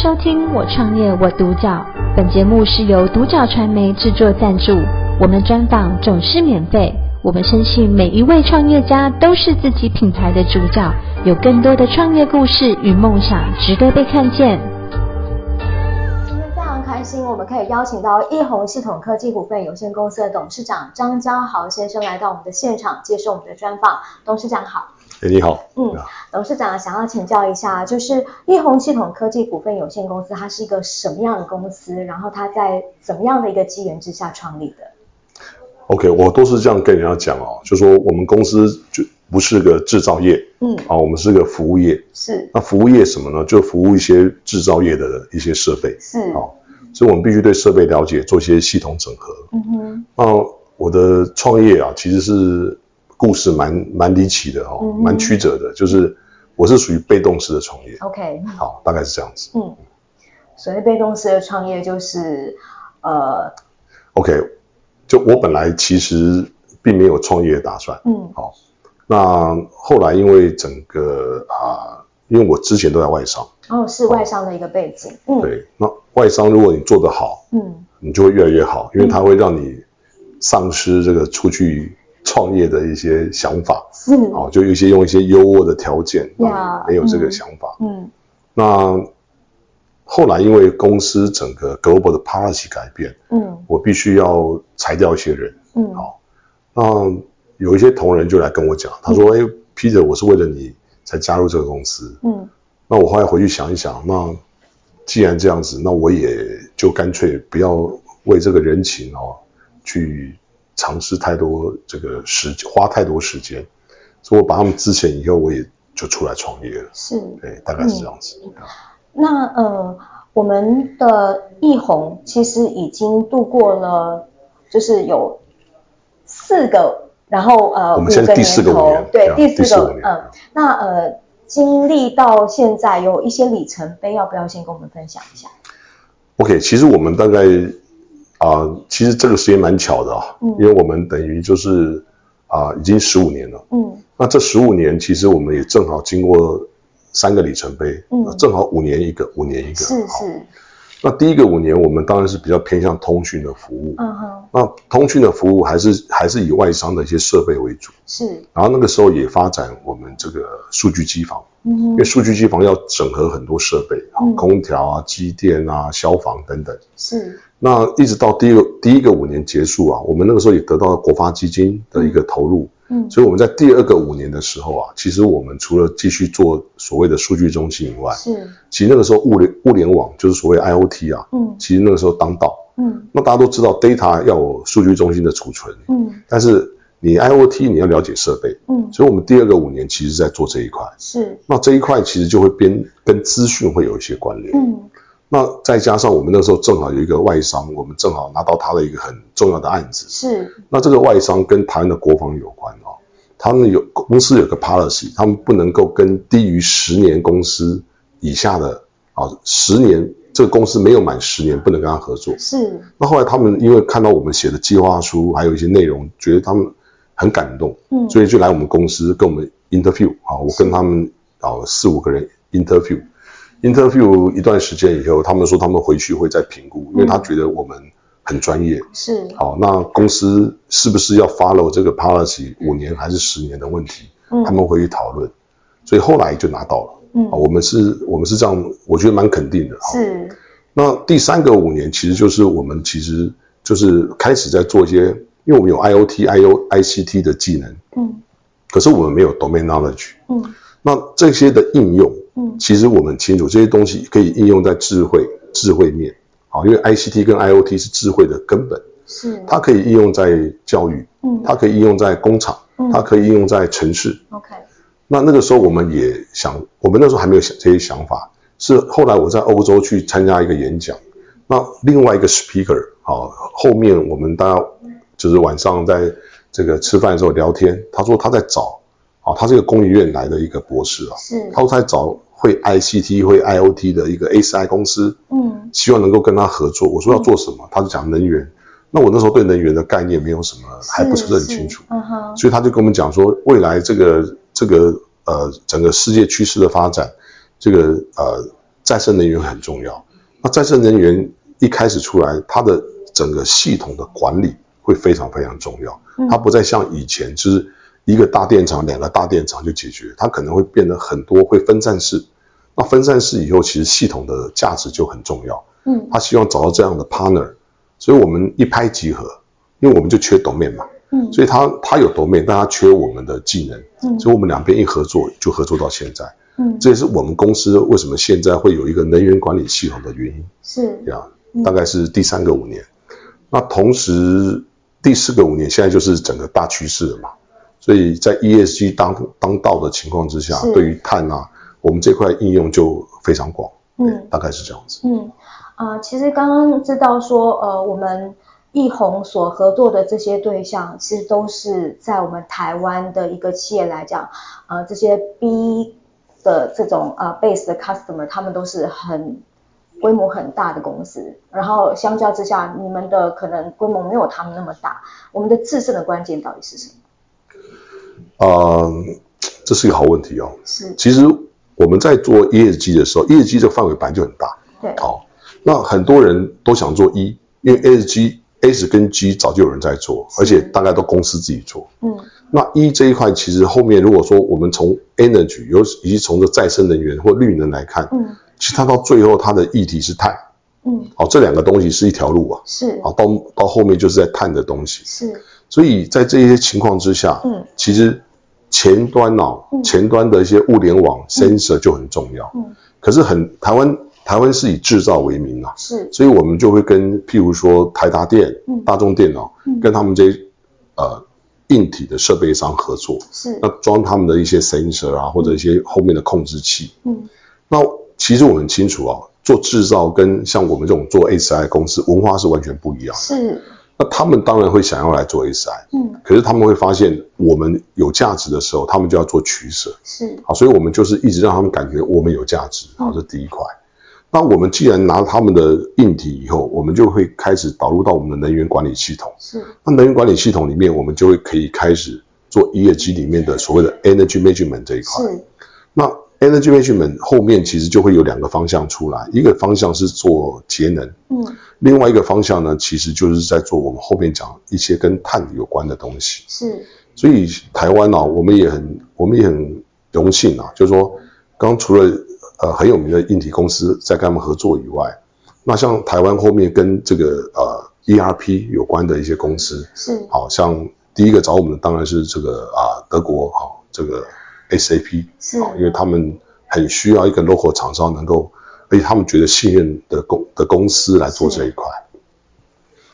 收听《我创业我独角》，本节目是由独角传媒制作赞助，我们专访总是免费。我们深信每一位创业家都是自己品牌的主角，有更多的创业故事与梦想值得被看见。今天非常开心，我们可以邀请到翊宏系统科技股份有限公司的董事长张嘉豪先生来到我们的现场，接受我们的专访。董事长好。哎，你好。嗯，董事长想要请教一下，就是力宏系统科技股份有限公司，它是一个什么样的公司？然后它在怎么样的一个机缘之下创立的？OK，我都是这样跟人家讲哦，就说我们公司就不是个制造业，嗯，啊，我们是个服务业。是。那服务业什么呢？就服务一些制造业的一些设备。是。哦，所以我们必须对设备了解，做一些系统整合。嗯哼。那我的创业啊，其实是。故事蛮蛮离奇的哦，蛮曲折的，就是我是属于被动式的创业。OK，好，大概是这样子。嗯，所谓被动式的创业就是呃，OK，就我本来其实并没有创业的打算。嗯，好，那后来因为整个啊，因为我之前都在外商。哦，是外商的一个背景。嗯，对，那外商如果你做得好，嗯，你就会越来越好，因为它会让你丧失这个出去。创业的一些想法是哦，就有一些用一些优渥的条件啊，没有这个想法。嗯，嗯那后来因为公司整个 global 的 policy 改变，嗯，我必须要裁掉一些人。嗯，好，那有一些同仁就来跟我讲，他说：“哎、嗯欸，Peter，我是为了你才加入这个公司。”嗯，那我后来回去想一想，那既然这样子，那我也就干脆不要为这个人情哦去。尝试太多这个时花太多时间，所以我把他们资遣以后，我也就出来创业了。是，对，大概是这样子。嗯、那呃，我们的易红其实已经度过了，就是有四个，然后呃，我们现在第四个五年，对，第四个嗯、呃，那呃，经历到现在有一些里程碑，要不要先跟我们分享一下？OK，其实我们大概。啊、呃，其实这个时间蛮巧的啊，嗯，因为我们等于就是啊、呃，已经十五年了，嗯，那这十五年其实我们也正好经过三个里程碑，嗯，正好五年一个，五年一个，是是。那第一个五年，我们当然是比较偏向通讯的服务，嗯哼。那通讯的服务还是还是以外商的一些设备为主，是。然后那个时候也发展我们这个数据机房。因为数据机房要整合很多设备，嗯，空调啊、机电啊、消防等等，是。那一直到第一个第一个五年结束啊，我们那个时候也得到了国发基金的一个投入，嗯，所以我们在第二个五年的时候啊，其实我们除了继续做所谓的数据中心以外，是，其实那个时候物联物联网就是所谓 IoT 啊，嗯，其实那个时候当道，嗯，那大家都知道 data 要有数据中心的储存，嗯，但是你 IoT 你要了解设备，嗯，所以我们第二个五年其实在做这一块，是，那这一块其实就会边跟资讯会有一些关联，嗯。那再加上我们那时候正好有一个外商，我们正好拿到他的一个很重要的案子。是。那这个外商跟台湾的国防有关哦，他们有公司有个 policy，他们不能够跟低于十年公司以下的啊，十年这个公司没有满十年不能跟他合作。是。那后来他们因为看到我们写的计划书还有一些内容，觉得他们很感动，嗯，所以就来我们公司跟我们 interview 啊，我跟他们啊四五个人 interview。interview 一段时间以后，他们说他们回去会再评估，因为他觉得我们很专业。是。好，那公司是不是要 follow 这个 policy 五年还是十年的问题？嗯。他们回去讨论，所以后来就拿到了。嗯。我们是，我们是这样，我觉得蛮肯定的。是。那第三个五年，其实就是我们其实就是开始在做一些，因为我们有 IoT、IO、ICT 的技能。嗯。可是我们没有 domain knowledge。嗯。那这些的应用。嗯，其实我们清楚这些东西可以应用在智慧智慧面，好，因为 ICT 跟 IoT 是智慧的根本，是它可以应用在教育，嗯，它可以应用在工厂，嗯，它可以应用在城市，OK。那那个时候我们也想，我们那时候还没有想这些想法，是后来我在欧洲去参加一个演讲，那另外一个 speaker，好，后面我们大家就是晚上在这个吃饭的时候聊天，他说他在找，啊，他是一个工研院来的一个博士啊，是，他说他在找。会 ICT 会 IoT 的一个 ASI 公司，嗯，希望能够跟他合作。我说要做什么，嗯、他就讲能源。那我那时候对能源的概念没有什么，还不是很清楚，嗯哼。所以他就跟我们讲说，未来这个这个呃整个世界趋势的发展，这个呃再生能源很重要。那再生能源一开始出来，它的整个系统的管理会非常非常重要。它不再像以前，就是一个大电厂、两个大电厂就解决，它可能会变得很多，会分散式。那分散式以后，其实系统的价值就很重要。嗯，他希望找到这样的 partner，所以我们一拍即合，因为我们就缺 domain 嘛。嗯，所以他他有 domain，但他缺我们的技能。嗯，所以我们两边一合作，就合作到现在。嗯，这也是我们公司为什么现在会有一个能源管理系统的原因。是这样，大概是第三个五年。那同时第四个五年，现在就是整个大趋势了嘛。所以在 ESG 当当道的情况之下，对于碳啊。我们这块应用就非常广，嗯，大概是这样子。嗯，啊、呃，其实刚刚知道说，呃，我们易宏所合作的这些对象，其实都是在我们台湾的一个企业来讲，呃，这些 B 的这种呃 base 的 customer，他们都是很规模很大的公司，然后相较之下，你们的可能规模没有他们那么大。我们的制胜的关键到底是什么？嗯，这是一个好问题哦。是，其实。我们在做 ESG 的时候，ESG 这个范围本来就很大。对，好，那很多人都想做 E，因为 ESG S 跟 G 早就有人在做，而且大概都公司自己做。嗯，那 E 这一块其实后面如果说我们从 Energy，尤其从这再生能源或绿能来看，嗯，其实它到最后它的议题是碳。嗯，好，这两个东西是一条路啊。是，好，到到后面就是在碳的东西。是，所以在这些情况之下，嗯，其实。前端哦，前端的一些物联网 sensor 就很重要。嗯，可是很台湾台湾是以制造为名啊，是，所以我们就会跟譬如说台达电、大众电脑，跟他们这些呃硬体的设备商合作，是，那装他们的一些 sensor 啊，或者一些后面的控制器。嗯，那其实我很清楚啊，做制造跟像我们这种做 SI 公司文化是完全不一样的。是。那他们当然会想要来做 SI，嗯，可是他们会发现我们有价值的时候，他们就要做取舍，是，好，所以我们就是一直让他们感觉我们有价值，好，这是第一块。那我们既然拿他们的硬体以后，我们就会开始导入到我们的能源管理系统，是，那能源管理系统里面，我们就会可以开始做 ESG 里面的所谓的 Energy Management 这一块，是，那。Energy Management 后面其实就会有两个方向出来，一个方向是做节能，嗯，另外一个方向呢，其实就是在做我们后面讲一些跟碳有关的东西。是，所以台湾呢、啊，我们也很我们也很荣幸啊，就是说，刚除了呃很有名的硬体公司在跟他们合作以外，那像台湾后面跟这个呃 ERP 有关的一些公司，是，好像第一个找我们的当然是这个啊德国好这个。SAP 是，因为他们很需要一个 local 厂商能够，而且他们觉得信任的公的公司来做这一块。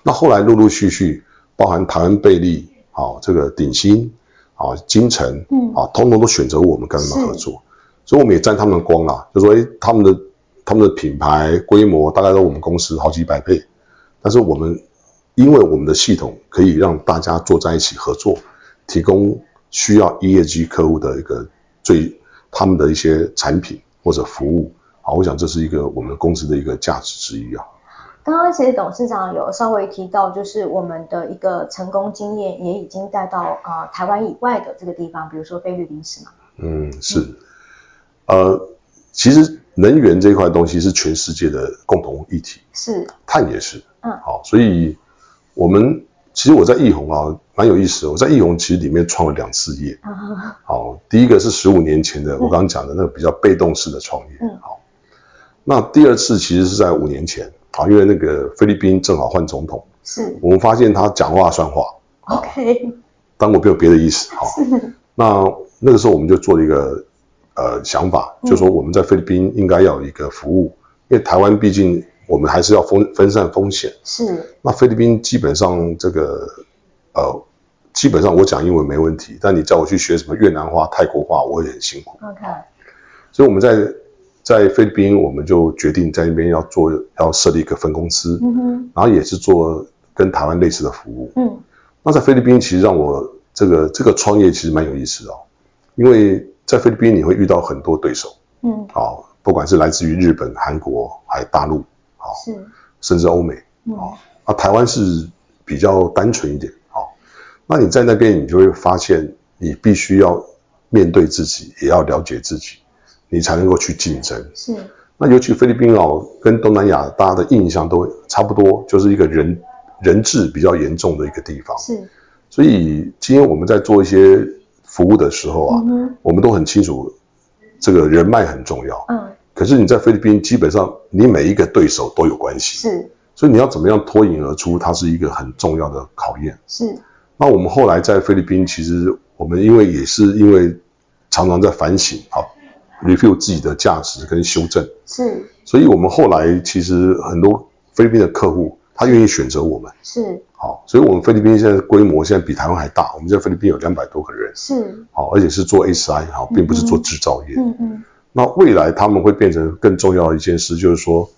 那后来陆陆续续，包含台湾贝利，好这个鼎新，好精诚，嗯，啊，通通都选择我们跟他们合作，所以我们也沾他们的光啦。就说，诶，他们的他们的品牌规模大概都我们公司好几百倍，但是我们因为我们的系统可以让大家坐在一起合作，提供。需要 ESG 客户的一个最他们的一些产品或者服务，好，我想这是一个我们公司的一个价值之一啊。刚刚其实董事长有稍微提到，就是我们的一个成功经验也已经带到啊、呃、台湾以外的这个地方，比如说菲律宾是吗？嗯，是。嗯、呃，其实能源这一块东西是全世界的共同议题，是，碳也是，嗯，好，所以我们。其实我在奕弘啊，蛮有意思的。我在奕弘其实里面创了两次业。好，第一个是十五年前的，我刚刚讲的那个比较被动式的创业。嗯。好，那第二次其实是在五年前啊，因为那个菲律宾正好换总统。是。我们发现他讲话算话。OK。但我没有别的意思。好。那那个时候我们就做了一个呃想法，就是说我们在菲律宾应该要有一个服务，因为台湾毕竟。我们还是要分分散风险。是。那菲律宾基本上这个，呃，基本上我讲英文没问题，但你叫我去学什么越南话、泰国话，我也很辛苦。OK。所以我们在在菲律宾，我们就决定在那边要做，要设立一个分公司。嗯哼。然后也是做跟台湾类似的服务。嗯。那在菲律宾，其实让我这个这个创业其实蛮有意思的哦，因为在菲律宾你会遇到很多对手。嗯。好，不管是来自于日本、韩国还有大陆。是，甚至欧美，哦、啊，台湾是比较单纯一点，好，那你在那边，你就会发现，你必须要面对自己，也要了解自己，你才能够去竞争。是，那尤其菲律宾哦，跟东南亚大家的印象都差不多，就是一个人人质比较严重的一个地方。是，所以今天我们在做一些服务的时候啊，嗯、我们都很清楚，这个人脉很重要。嗯。可是你在菲律宾，基本上你每一个对手都有关系。是。所以你要怎么样脱颖而出，它是一个很重要的考验。是。那我们后来在菲律宾，其实我们因为也是因为常常在反省，好。review 自己的价值跟修正是，所以我们后来其实很多菲律宾的客户，他愿意选择我们是，好，所以我们菲律宾现在规模现在比台湾还大，我们在菲律宾有两百多个人是，好，而且是做 SI 好，并不是做制造业，嗯嗯，那未来他们会变成更重要的一件事，就是说，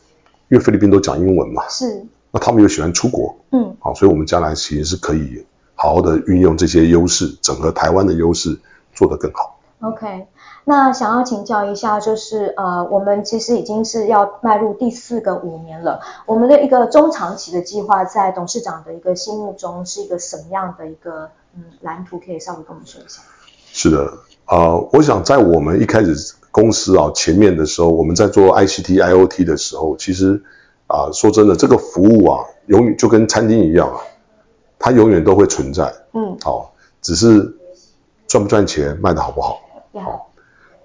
因为菲律宾都讲英文嘛，是，那他们又喜欢出国，嗯，好，所以我们将来其实是可以好好的运用这些优势，整合台湾的优势，做得更好。OK。那想要请教一下，就是呃，我们其实已经是要迈入第四个五年了。我们的一个中长期的计划，在董事长的一个心目中是一个什么样的一个嗯蓝图？可以稍微跟我们说一下。是的，呃，我想在我们一开始公司啊前面的时候，我们在做 ICT IoT 的时候，其实啊、呃、说真的，这个服务啊，永远就跟餐厅一样啊，它永远都会存在。嗯。好、哦，只是赚不赚钱，卖的好不好？好、哦。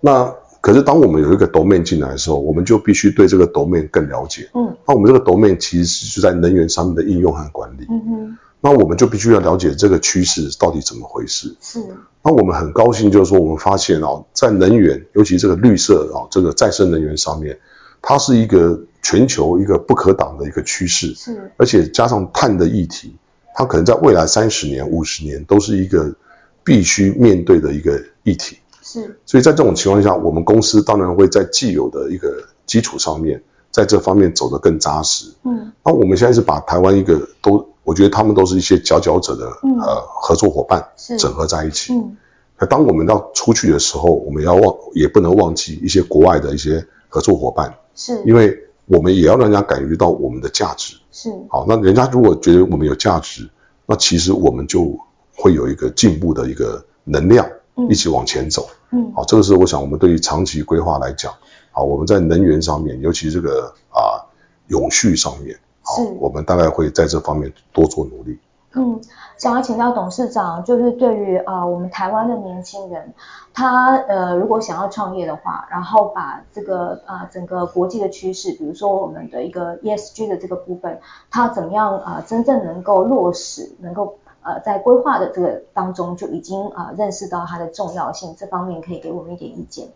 那可是当我们有一个 domain 进来的时候，我们就必须对这个 domain 更了解。嗯，那我们这个 domain 其实是在能源上面的应用和管理。嗯哼，那我们就必须要了解这个趋势到底怎么回事。是。那我们很高兴，就是说我们发现哦，在能源，尤其这个绿色啊，这个再生能源上面，它是一个全球一个不可挡的一个趋势。是。而且加上碳的议题，它可能在未来三十年、五十年都是一个必须面对的一个议题。是，所以在这种情况下，我们公司当然会在既有的一个基础上面，在这方面走得更扎实。嗯，那我们现在是把台湾一个都，我觉得他们都是一些佼佼者的、嗯、呃合作伙伴，是。整合在一起。嗯，那当我们要出去的时候，我们要忘也不能忘记一些国外的一些合作伙伴，是，因为我们也要让人家感觉到我们的价值。是，好，那人家如果觉得我们有价值，那其实我们就会有一个进步的一个能量。一起往前走，嗯，好，这个是我想我们对于长期规划来讲，好，我们在能源上面，尤其这个啊永续上面，好，我们大概会在这方面多做努力。嗯，想要请教董事长，就是对于啊我们台湾的年轻人，他呃如果想要创业的话，然后把这个啊整个国际的趋势，比如说我们的一个 ESG 的这个部分，他怎么样啊真正能够落实，能够。呃，在规划的这个当中就已经啊、呃、认识到它的重要性，这方面可以给我们一点意见吗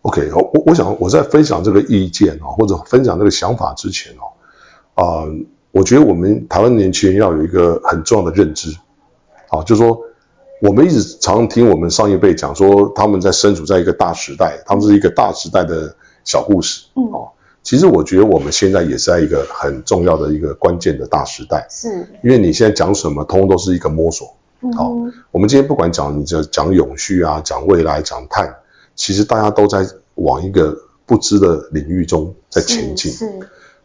？OK，我我想我在分享这个意见啊，或者分享这个想法之前哦，啊、呃，我觉得我们台湾年轻人要有一个很重要的认知，啊，就是说我们一直常听我们上一辈讲说他们在身处在一个大时代，他们是一个大时代的小故事，嗯，哦。其实我觉得我们现在也是在一个很重要的一个关键的大时代，是，因为你现在讲什么，通通都是一个摸索。好、嗯哦，我们今天不管讲你这讲永续啊，讲未来，讲碳，其实大家都在往一个不知的领域中在前进。是，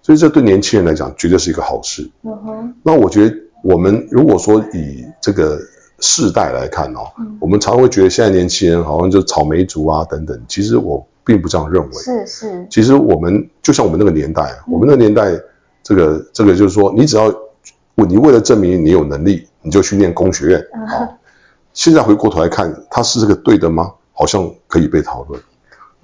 所以这对年轻人来讲绝对是一个好事。嗯哼。那我觉得我们如果说以这个世代来看哦，嗯、我们常会觉得现在年轻人好像就草莓族啊等等，其实我。并不这样认为，是是。其实我们就像我们那个年代，嗯、我们那个年代，这个这个就是说，你只要，你为了证明你有能力，你就去念工学院。嗯、哦。现在回过头来看，他是这个对的吗？好像可以被讨论。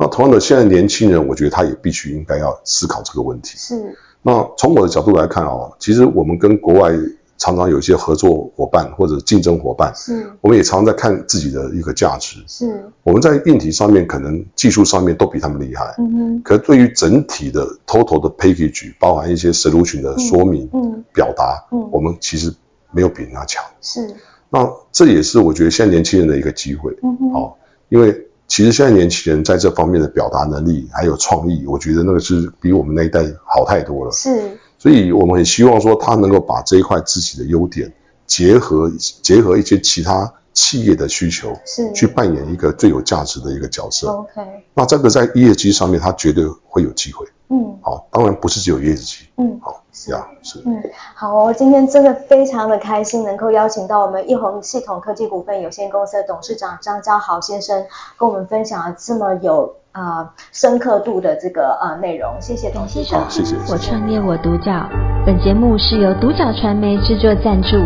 那同样的，现在年轻人，我觉得他也必须应该要思考这个问题。是。那从我的角度来看哦，其实我们跟国外。常常有一些合作伙伴或者竞争伙伴，是，我们也常常在看自己的一个价值。是，我们在硬体上面可能技术上面都比他们厉害，嗯哼。可是对于整体的 total 的 package，包含一些 solution 的说明、嗯，嗯表达，嗯，我们其实没有比人家强。是，那这也是我觉得现在年轻人的一个机会。嗯哼。哦，因为其实现在年轻人在这方面的表达能力还有创意，我觉得那个是比我们那一代好太多了。是，所以我们很希望说他能够把这一块自己的优点。结合结合一些其他企业的需求，是去扮演一个最有价值的一个角色。OK，那这个在业绩上面，它绝对会有机会。嗯，好，当然不是只有业绩。嗯，好，是啊，是。嗯，好，我今天真的非常的开心，能够邀请到我们一宏系统科技股份有限公司的董事长张家豪先生，跟我们分享了这么有呃深刻度的这个呃内容。谢谢董事长，好，谢谢。我创业我独角，本节目是由独角传媒制作赞助，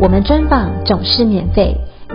我们专访总是免费。